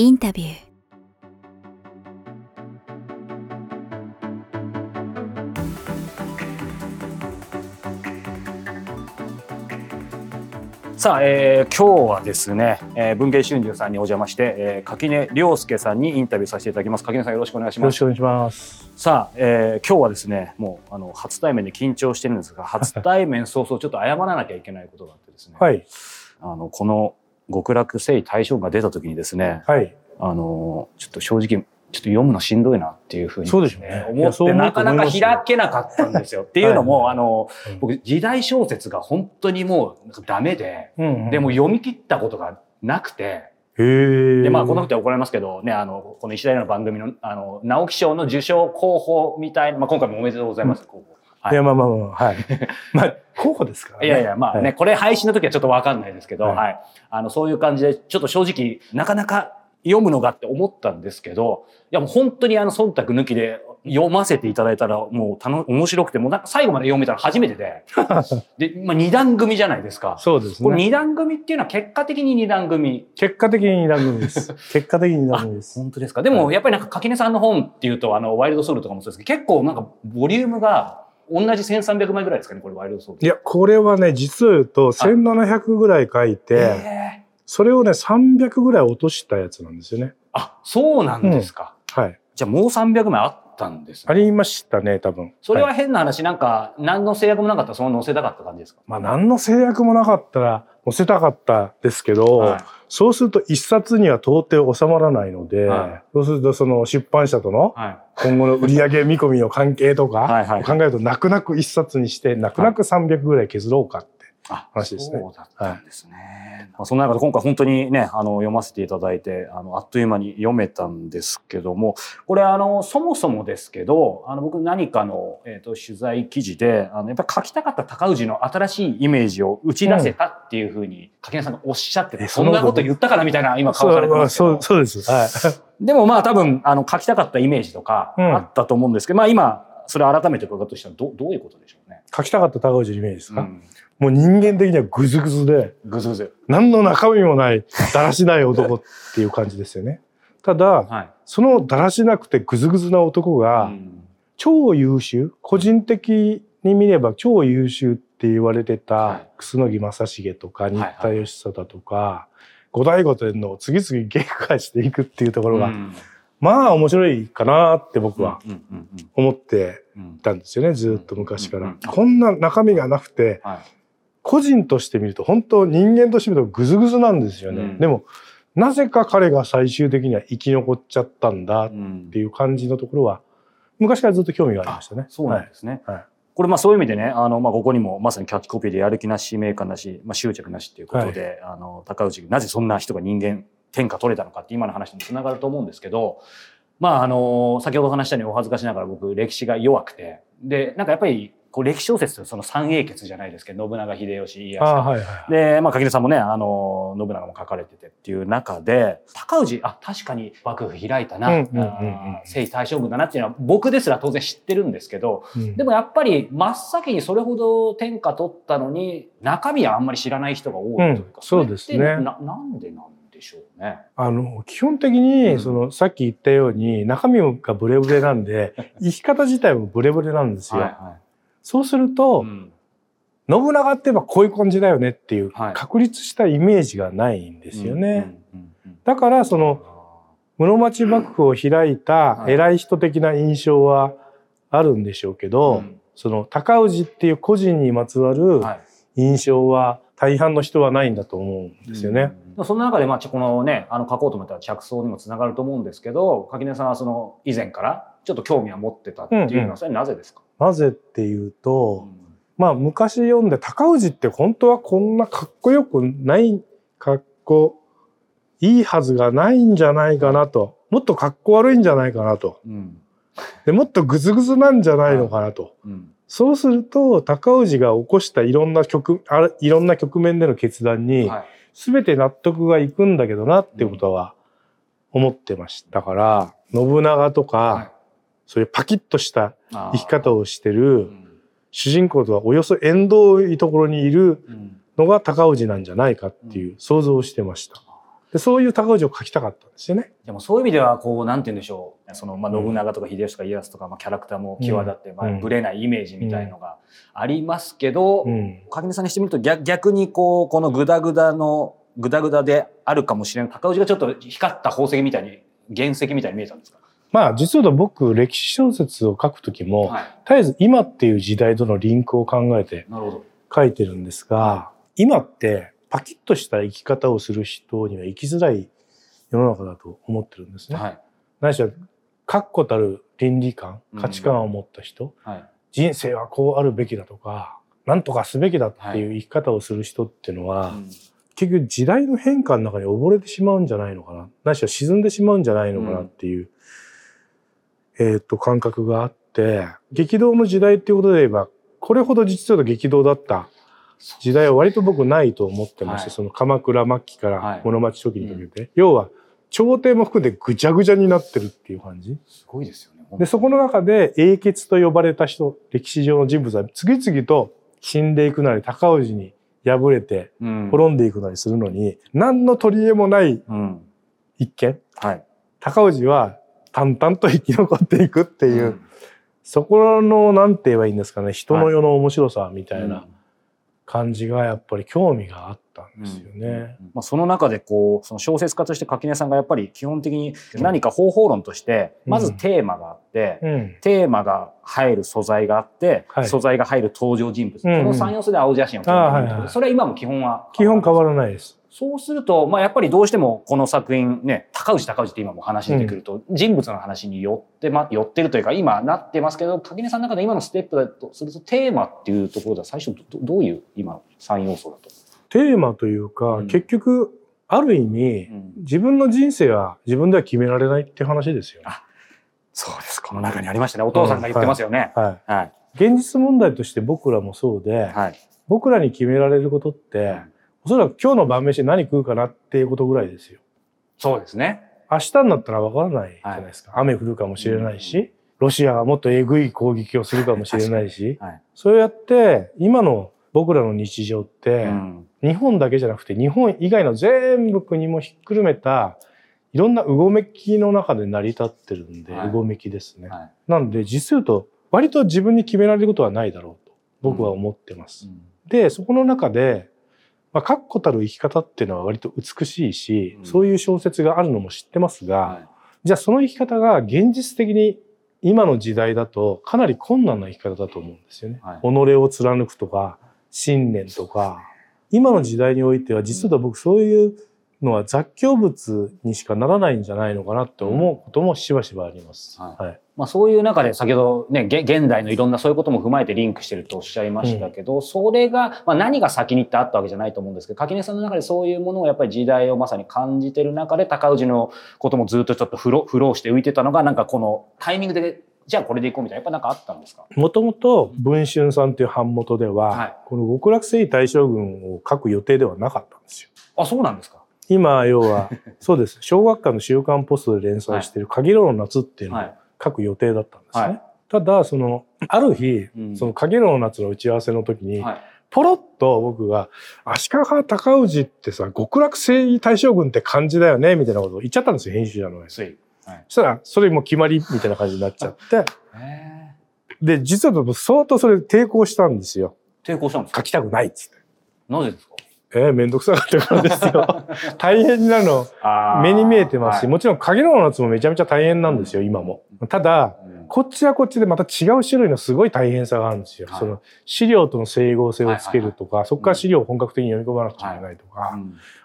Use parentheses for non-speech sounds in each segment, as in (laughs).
インタビューさあ、えー、今日はですね、えー、文藝春秋さんにお邪魔して、えー、垣根涼介さんにインタビューさせていただきます。垣根さんよろしくお願いします。よろしくお願いします。さあ、えー、今日はですね、もうあの初対面で緊張してるんですが、初対面早々ちょっと謝らなきゃいけないことがあってですね。はい。あのこの極楽征夷大将が出た時にですね、はい。あのちょっと正直ちょっと読むのしんどいなっていうふうに、そうですね。思ってなかなか開けなかったんですよ。っていうのも、あの、僕時代小説が本当にもうダメで、でも読み切ったことがなくて、で、まあ、この人は怒られますけど、ね、あの、この石田の番組の、あの、直木賞の受賞候補みたいな、まあ、今回もおめでとうございます、候補。はい、いや、まあまあまあ、はい。(laughs) まあ、候補ですから、ね、いやいや、まあね、はい、これ配信の時はちょっとわかんないですけど、はい、はい。あの、そういう感じで、ちょっと正直、なかなか読むのがって思ったんですけど、いやもう本当にあの忖度抜きで読ませていただいたらもう楽面白くて、もうなんか最後まで読めたら初めてで。(laughs) で、まあ二段組じゃないですか。そうですね。これ二段組っていうのは結果的に二段組。結果的に二段組です。(laughs) 結果的に二段組です。本当ですか。でもやっぱりなんか垣根さんの本っていうと、あの、ワイルドソウルとかもそうですけど、結構なんかボリュームが同じ1300枚ぐらいですかね、これワイルドソウル。いや、これはね、実を言うと1700ぐらい書いて、それをね、300ぐらい落としたやつなんですよね。あ、そうなんですか。うん、はい。じゃあもう300枚あったんです、ね、ありましたね、多分。それは変な話、はい、なんか、何の制約もなかったらその載せたかった感じですか？まあ、何の制約もなかったら載せたかったですけど、はい、そうすると一冊には到底収まらないので、はい、そうするとその出版社との今後の売上見込みの関係とか考えると泣く泣く一冊にして泣く泣く300ぐらい削ろうかって話ですね。そうだったんですね。はい、その中で今回本当にね、あの、読ませていただいて、あの、あっという間に読めたんですけども、これあの、そもそもですけど、あの、僕何かの、えっ、ー、と、取材記事で、あの、やっぱ書きたかった高氏の新しいイメージを打ち出せたっていうふうに、柿根さんがおっしゃってて、そんなこと言ったからみたいな今顔されてますけど。そう、そうです。はい。でもまあ多分、あの、書きたかったイメージとかあったと思うんですけど、うん、まあ今、それ改めて伺うとしたらどどういうことでしょうね。書きたかった高氏のイメージですか、うんもう人間的にはグズグズで、グズグズ。何の中身もない、だらしない男っていう感じですよね。(laughs) ただ、はい、そのだらしなくてグズグズな男が、超優秀、個人的に見れば超優秀って言われてた、楠木正成とか、新田義貞とか、後醍醐天皇を次々撃破していくっていうところが、うん、まあ面白いかなって僕は思ってたんですよね、ずっと昔から。こんな中身がなくて、はい個人として見ると本当人間として見るとグズグズなんですよね。うん、でもなぜか彼が最終的には生き残っちゃったんだっていう感じのところは、昔からずっと興味がありましたね。そうなんですね。はい、これまあそういう意味でね、あの、まあここにもまさにキャッチコピーでやる気なし、使命感なし、まあ執着なしっていうことで、はい、あの、高内、なぜそんな人が人間、天下取れたのかって今の話につながると思うんですけど、まああの、先ほど話したようにお恥ずかしながら僕歴史が弱くて、で、なんかやっぱりこう歴史小説その三英傑じゃないですけど信長秀吉家康、はいはい、でまあ垣さんもねあの信長も書かれててっていう中で高氏あ確かに幕府開いたな。征夷大将軍だなっていうのは僕ですら当然知ってるんですけど、うん、でもやっぱり真っ先にそれほど天下取ったのに中身はあんまり知らない人が多いというか、うん、そうですね。ななんでなんでしょうね。あの基本的に、そのさっき言ったように中身がブレブレなんで (laughs) 生き方自体もブレブレなんですよ。はいはいそうすると、うん、信長って言えばこういう感じだよねっていう確立したイメージがないんですよね。だからその室町幕府を開いた偉い人的な印象はあるんでしょうけど、はい、その高氏っていう個人にまつわる印象は大半の人はないんだと思うんですよね。うん、その中でまあこのねあの書こうと思ったら着想にもつながると思うんですけど垣根さんはその以前からちょっと興味は持ってたっていうのはそれなぜですか、なぜっていうと、まあ昔読んで高氏って本当はこんなかっこよくないかっこいいはずがないんじゃないかなと。もっとかっこ悪いんじゃないかなと。うん、でもっとグズグズなんじゃないのかなと。うん、そうすると高氏が起こしたいろんな局あいろんな局面での決断に全て納得がいくんだけどなっていうことは思ってましたから、信長とか、そういうパキッとした生き方をしてる主人公とはおよそ縁遠いところにいるのが高氏なんじゃないかっていう想像をしてました。でそういう高氏を書きたかったんですよね。でもそういう意味ではこうなんて言うんでしょう。その、まあ、信長とか秀吉とか家康とか、まあ、キャラクターも際立って、まあ、ぶれないイメージみたいのがありますけど、うん、垣根さんにしてみると逆逆にこうこのグダグダのグダグダであるかもしれない高氏がちょっと光った宝石みたいに原石みたいに見えたんですか？まあ実は僕歴史小説を書くときも、はい、絶えず今っていう時代とのリンクを考えて書いてるんですが、今ってパキッとした生き方をする人には生きづらい世の中だと思ってるんですね。はい、何しろ確固たる倫理観価値観を持った人、うんはい、人生はこうあるべきだとか何とかすべきだっていう生き方をする人っていうのは、はいうん、結局時代の変化の中に溺れてしまうんじゃないのかな。何しろ沈んでしまうんじゃないのかなっていう、うん、えっと感覚があって激動の時代っていうことで言えばこれほど実は激動だった時代は割と僕ないと思ってまして、はい、その鎌倉末期から室町初期にかけて、はい、要は朝廷も含んでぐちゃぐちゃになってるっていう感じ。すごいですよね。で、そこの中で英傑と呼ばれた人、歴史上の人物は次々と死んでいくなり、高氏に敗れて滅んでいくなりするのに、うん、何の取り柄もない一見、うんはい、高氏は淡々と生き残っていくっていう、うん、そこの、なんて言えばいいんですかね、人の世の面白さみたいな。はい。感じがやっぱり興味があったんですよね。うん。うん、まあ、その中でこうその小説家として垣根さんがやっぱり基本的に何か方法論としてまずテーマがあって、うん、テーマが入る素材があって、はい、素材が入る登場人物、この3要素で青写真を撮る、それは今も基本は基本変わらないです。そうすると、まあ、やっぱりどうしてもこの作品ね、高内高内って今も話出てくると、人物の話によってま、寄ってるというか、今なってますけど、垣根さんの中で今のステップだとすると、テーマっていうところでは最初どどういう今、3要素だと？テーマというか、うん、結局、ある意味、うん、自分の人生は自分では決められないって話ですよ、ね。そうです。この中にありましたね。お父さんが言ってますよね。はい。はい、現実問題として僕らもそうで、はい、僕らに決められることって、おそらく今日の晩飯何食うかなっていうことぐらいですよ。そうですね。明日になったらわからないじゃないですか。はい、雨降るかもしれないし、うん、ロシアがもっとえぐい攻撃をするかもしれないし、はい、そうやって今の僕らの日常って、うん、日本だけじゃなくて日本以外の全部国もひっくるめたいろんなうごめきの中で成り立ってるんで、はい、うごめきですね。はい、なんで実言うと割と自分に決められることはないだろうと僕は思ってます。うん、で、そこの中でまあ、確固たる生き方っていうのは割と美しいし、うん、そういう小説があるのも知ってますが、はい、じゃあその生き方が現実的に今の時代だとかなり困難な生き方だと思うんですよね。はい、己を貫くとか、信念とか、今の時代においては実は僕そういうのは雑居物にしかならないんじゃないのかなって思うこともしばしばあります。はい、はい。まあ、そういう中で先ほどね現代のいろんなそういうことも踏まえてリンクしてるとおっしゃいましたけど、うん、それが、まあ、何が先にってあったわけじゃないと思うんですけど垣根さんの中でそういうものをやっぱり時代をまさに感じてる中で高氏のこともずっとちょっとフロフローして浮いてたのがなんかこのタイミングでじゃあこれでいこうみたいなやっぱなんかあったんですか？もともと文春さんっていう版元では、はい、この極楽征夷大将軍を書く予定ではなかったんですよ。あそうなんですか？今要は (laughs) そうです。小学館の週刊ポストで連載している「限りの夏」っていうのを、はい。書く予定だったんですね。はい、ただそのある日、うん、その影の夏の打ち合わせの時に、はい、ポロッと僕が「足利尊氏ってさ極楽征夷大将軍って感じだよね」みたいなことを言っちゃったんですよ編集者の上、はい、そしたらそれも決まりみたいな感じになっちゃって。で実は相当それ抵抗したんですよ。抵抗したんです書きたくないっつって。なぜですか？えー、めんどくさかったからですよ。(laughs) 大変なの、目に見えてますし、もちろん影の夏もめちゃめちゃ大変なんですよ、今も。ただ、こっちはこっちでまた違う種類のすごい大変さがあるんですよ。はい、その資料との整合性をつけるとか、そこから資料を本格的に読み込まなくちゃいけないとか、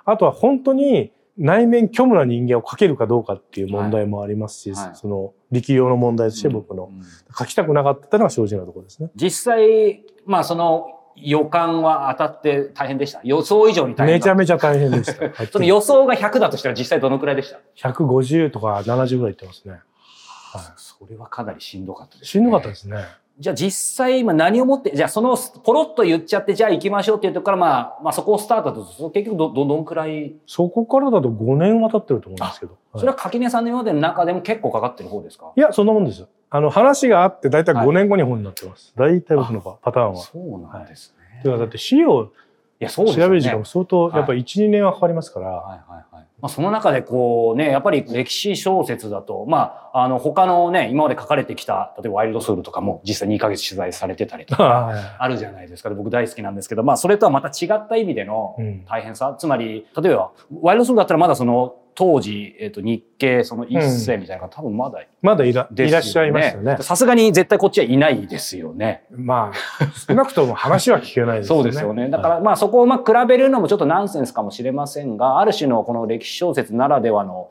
あとは本当に内面虚無な人間を書けるかどうかっていう問題もありますし、はい、その力量の問題として僕の、書きたくなかったのは正直なところですね。実際、まあその予感は当たって大変でした予想以上に大変めちゃめちゃ大変でした。(laughs) その予想が100だとしたら実際どのくらいでした ?150 とか70ぐらいいってますね。はい、それはかなりしんどかったですね。しんどかったですね。じゃあ実際今何をもって、じゃあそのポロッと言っちゃって、じゃあ行きましょうっていうところから、まあ、まあそこをスタートだと、結局ど、ど、どんくらい？そこからだと5年は経ってると思うんですけど。それは垣根さんの今までの中でも結構かかってる方ですか？いや、そんなもんですよ。あの、話があって大体5年後に本になってます。はい、大体僕のパターンは。そうなんですね。だって資料いやそう調べる時間も相当、やっぱり1、2年はかかりますから、はいはいはい、まあ、その中でこうね、やっぱり歴史小説だと、まあ、あの、他のね、今まで書かれてきた、例えばワイルドソウルとかも実際2ヶ月取材されてたりとか、(laughs) あるじゃないですか。僕大好きなんですけど、まあ、それとはまた違った意味での大変さ。うん、つまり、例えば、ワイルドソウルだったらまだその、当時、えっ、ー、と、日系、その一世みたいなのが、多分まだ、まだいら、いらっしゃいますよね。さすがに絶対こっちはいないですよね。まあ、少なくとも話は聞けないですね。そうですよね。だから、まあそこをまあ比べるのもちょっとナンセンスかもしれませんが、ある種のこの歴史小説ならではの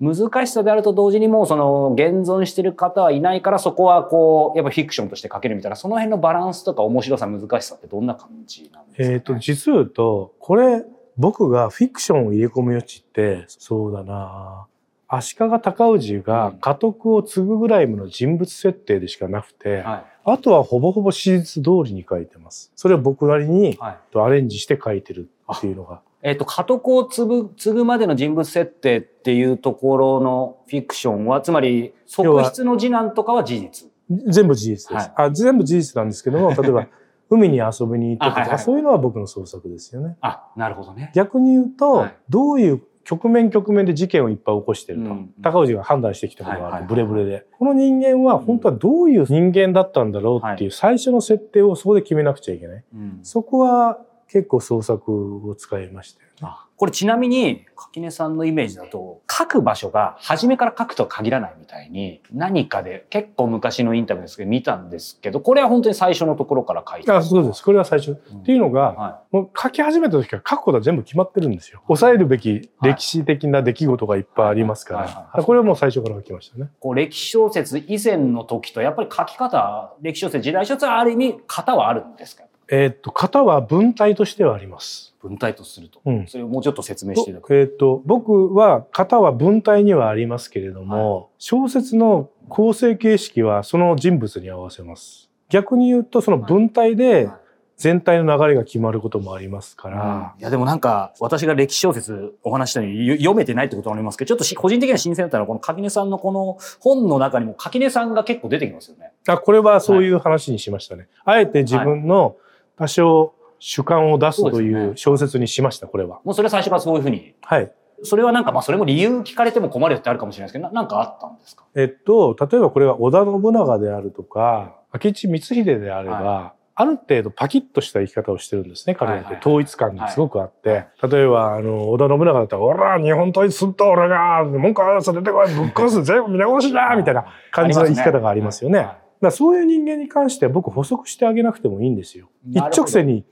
難しさであると同時にもうその現存してる方はいないからそこはこう、やっぱフィクションとして書けるみたいな、その辺のバランスとか面白さ、難しさってどんな感じなんですか、ね、えっ、と、実言うと、これ、僕がフィクションを入れ込む余地って、そうだな足利尊氏が家督を継ぐぐらいの人物設定でしかなくて、はい、あとはほぼほぼ史実通りに書いてます。それを僕なりにアレンジして書いてるっていうのが。えっ、ー、と、家督を継ぐ、継ぐまでの人物設定っていうところのフィクションは、つまり、側室の次男とかは事実全部事実です、はい、あ。全部事実なんですけども、例えば、(laughs) 海に遊びに行ったとか、はいはい、そういうのは僕の創作ですよね。あ、なるほどね。逆に言うと、はい、どういう局面局面で事件をいっぱい起こしてると。うん、高氏が判断してきたことがあって、ブレブレで。この人間は本当はどういう人間だったんだろうっていう最初の設定をそこで決めなくちゃいけない。うん、そこは結構創作を使いましたよね。これちなみに、垣根さんのイメージだと、書く場所が初めから書くとは限らないみたいに、何かで、結構昔のインタビューですけど見たんですけど、これは本当に最初のところから書いてあそうです。これは最初。うん、っていうのが、はい、もう書き始めた時から書くことは全部決まってるんですよ。抑えるべき歴史的な出来事がいっぱいありますから、これはもう最初から書きましたね。こう歴史小説以前の時と、やっぱり書き方、歴史小説、時代小説はある意味、型はあるんですか？えっと、型は文体としてはあります。文体とすると。うん、それをもうちょっと説明していただくえっ、ー、と、僕は型は文体にはありますけれども、はい、小説の構成形式はその人物に合わせます。逆に言うと、その文体で全体の流れが決まることもありますから。うん、いや、でもなんか、私が歴史小説お話したように読めてないってこともありますけど、ちょっと個人的には新鮮だったのは、この垣根さんのこの本の中にも垣根さんが結構出てきますよね。あ、これはそういう話にしましたね。はい、あえて自分の多少、主観を出すという小説にしました、これは。もうそれは最初からそういうふうに。はい。それはなんか、まあそれも理由聞かれても困るってあるかもしれないですけど、なんかあったんですか？えっと、例えばこれは織田信長であるとか、明智光秀であれば、はい、ある程度パキッとした生き方をしてるんですね、彼って。統一感がすごくあって。例えば、あの、織田信長だったら、おら、日本統一すんと俺が、文句あるさ出てこい、ぶっ殺す、全部皆殺しだみたいな感じの生き方がありますよね。だそういう人間に関しては僕補足してあげなくてもいいんですよ。一直線に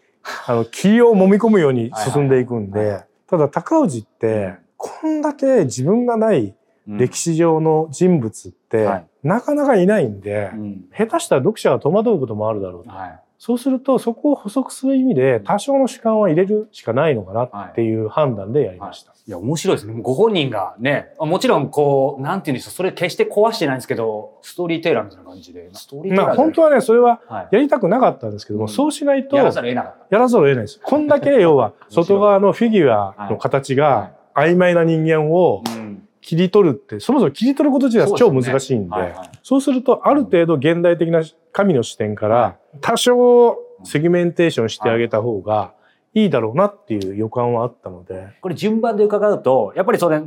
あの、気を揉み込むように進んでいくんで、ただ高氏って、こんだけ自分がない歴史上の人物って、なかなかいないんで、下手したら読者が戸惑うこともあるだろうと。そうすると、そこを補足する意味で、多少の主観は入れるしかないのかなっていう判断でやりました。いや、面白いですね。ご本人がね、もちろん、こう、なんていうんですか、それ決して壊してないんですけど、ストーリーテーラーみたいな感じで。ストーリーテーラーまあ、本当はね、それはやりたくなかったんですけども、はい、そうしないと、やらざるを得なかった。やらざるを得ないです。(laughs) こんだけ、要は、外側のフィギュアの形が曖昧な人間を、切り取るって、そもそも切り取ること自体は超難しいんで、そう、ね。はいはい、そうすると、ある程度現代的な神の視点から、多少セグメンテーションしてあげた方がいいだろうなっていう予感はあったので。これ順番で伺うと、やっぱりそれ、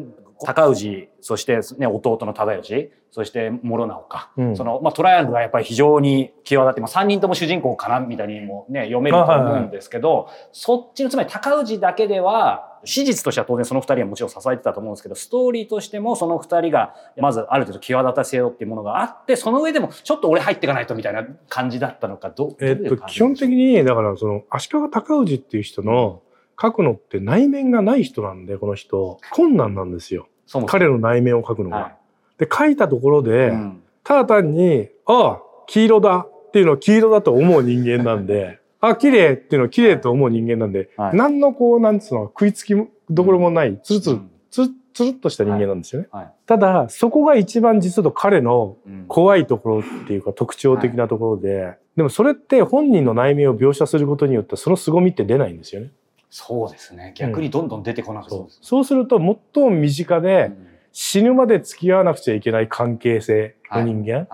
高氏、そしてね、弟の忠義、そして諸直か。うん、その、まあ、トライアングルがやっぱり非常に際立って、まあ、3人とも主人公かな、みたいにもね、読めると思うんですけど、はい。はい、そっちの、つまり高氏だけでは、史実としては当然その二人はもちろん支えてたと思うんですけど、ストーリーとしてもその二人が、まずある程度際立たせようっていうものがあって、その上でもちょっと俺入っていかないとみたいな感じだったのか、どう？えっと、基本的に、だからその、足利尊氏っていう人の書くのって内面がない人なんで、この人、困難なんですよ。彼の内面を書くのが。はい、で、書いたところで、うん、ただ単に、ああ、黄色だっていうのを黄色だと思う人間なんで、あ、綺麗っていうのを綺麗と思う人間なんで、はい、何のこう、なんつうの、食いつきどころもない、つるつる、つるつるっとした人間なんですよね。はい。はい、ただ、そこが一番実は彼の怖いところっていうか特徴的なところで、でもそれって本人の内面を描写することによってその凄みって出ないんですよね。そうですね。逆にどんどん出てこなくて、う。ん、そうすると最も身近で死ぬまで付き合わなくちゃいけない関係性の人間。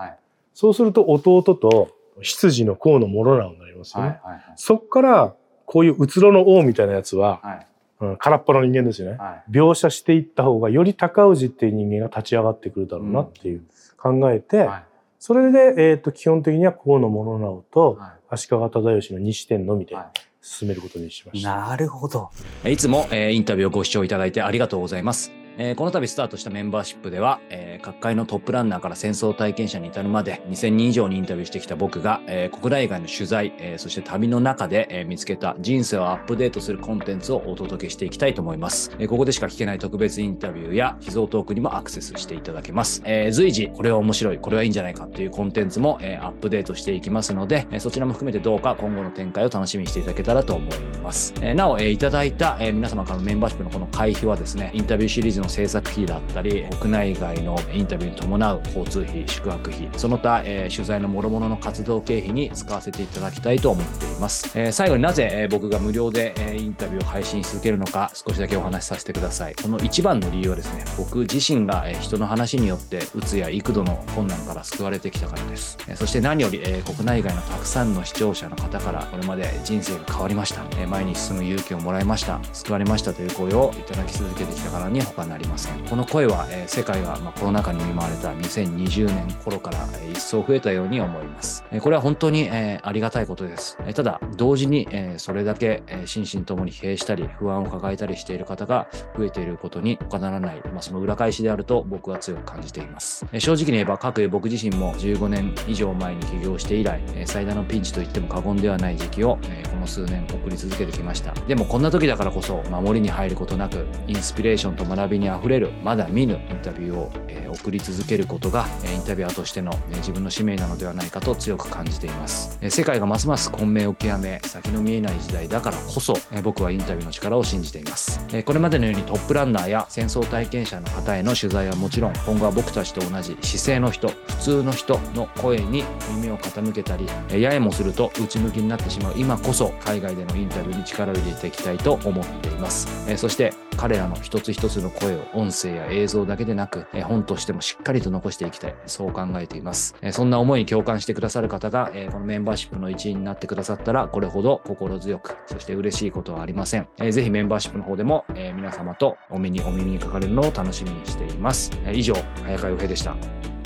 そうすると弟と執事の河野諸直になりますよね。はいはいはい、そっから、こういううつろの王みたいなやつは、はい、うん、空っぽの人間ですよね、はい、描写していった方がより高氏っていう人間が立ち上がってくるだろうなっていう考えて、それで、えーと、基本的には河野物直と足利忠義の2視点のみで進めることにしました。なるほど。いつも、えー、インタビューをご視聴いただいてありがとうございます。えー、この度スタートしたメンバーシップでは、えー、各界のトップランナーから戦争体験者に至るまで2000人以上にインタビューしてきた僕が、えー、国内外の取材、えそして旅の中で、え見つけた人生をアップデートするコンテンツをお届けしていきたいと思います。えここでしか聞けない特別インタビューや秘蔵トークにもアクセスしていただけます。え随時これは面白い、これはいいんじゃないかというコンテンツも、えアップデートしていきますので、えそちらも含めてどうか今後の展開を楽しみにしていただけたらと思います。えなお、えいただいた、え皆様からのメンバーシップのこの会費はですね、インタビューシリーズの制作費だったり国内外のインタビューに伴う交通費宿泊費その他、えー、取材の諸々の活動経費に使わせていただきたいと思っています、えー、最後になぜ、えー、僕が無料で、えー、インタビューを配信し続けるのか少しだけお話しさせてください。この一番の理由はですね僕自身が、えー、人の話によってうつや幾度の困難から救われてきたからです、えー、そして何より、えー、国内外のたくさんの視聴者の方からこれまで人生が変わりました、えー、前に進む勇気をもらいました。救われましたという声をいただき続けてきたからに他なりませんこの声は、世界が、コロナ禍に見舞われた2020年頃から、一層増えたように思います。これは本当に、ありがたいことです。ただ、同時に、それだけ、心身ともに疲弊したり、不安を抱えたりしている方が増えていることに他ならない、その裏返しであると僕は強く感じています。正直に言えば、各僕自身も15年以上前に起業して以来、最大のピンチと言っても過言ではない時期を、この数年送り続けてきました。でもこんな時だからこそ、守りに入ることなく、インスピレーションと学びに溢れる、まだ見ぬインタビューをえ送り続けることが、えインタビュアーとしての、ね、自分の使命なのではないかと強く感じています、え世界がますます混迷を極め先の見えない時代だからこそ、え僕はインタビューの力を信じています、えこれまでのようにトップランナーや戦争体験者の方への取材はもちろん今後は僕たちと同じ姿勢の人普通の人の声に耳を傾けたり、えややもすると内向きになってしまう今こそ海外でのインタビューに力を入れていきたいと思っています、えそして彼らの一つ一つの声を音声や映像だけでなく、え本としてもしっかりと残していきたい。そう考えています。えそんな思いに共感してくださる方が、えこのメンバーシップの一員になってくださったら、これほど心強く、そして嬉しいことはありません。えー、ぜひメンバーシップの方でも、え皆様とお目にお耳にかかれるのを楽しみにしています。え以上、早川洋平でした。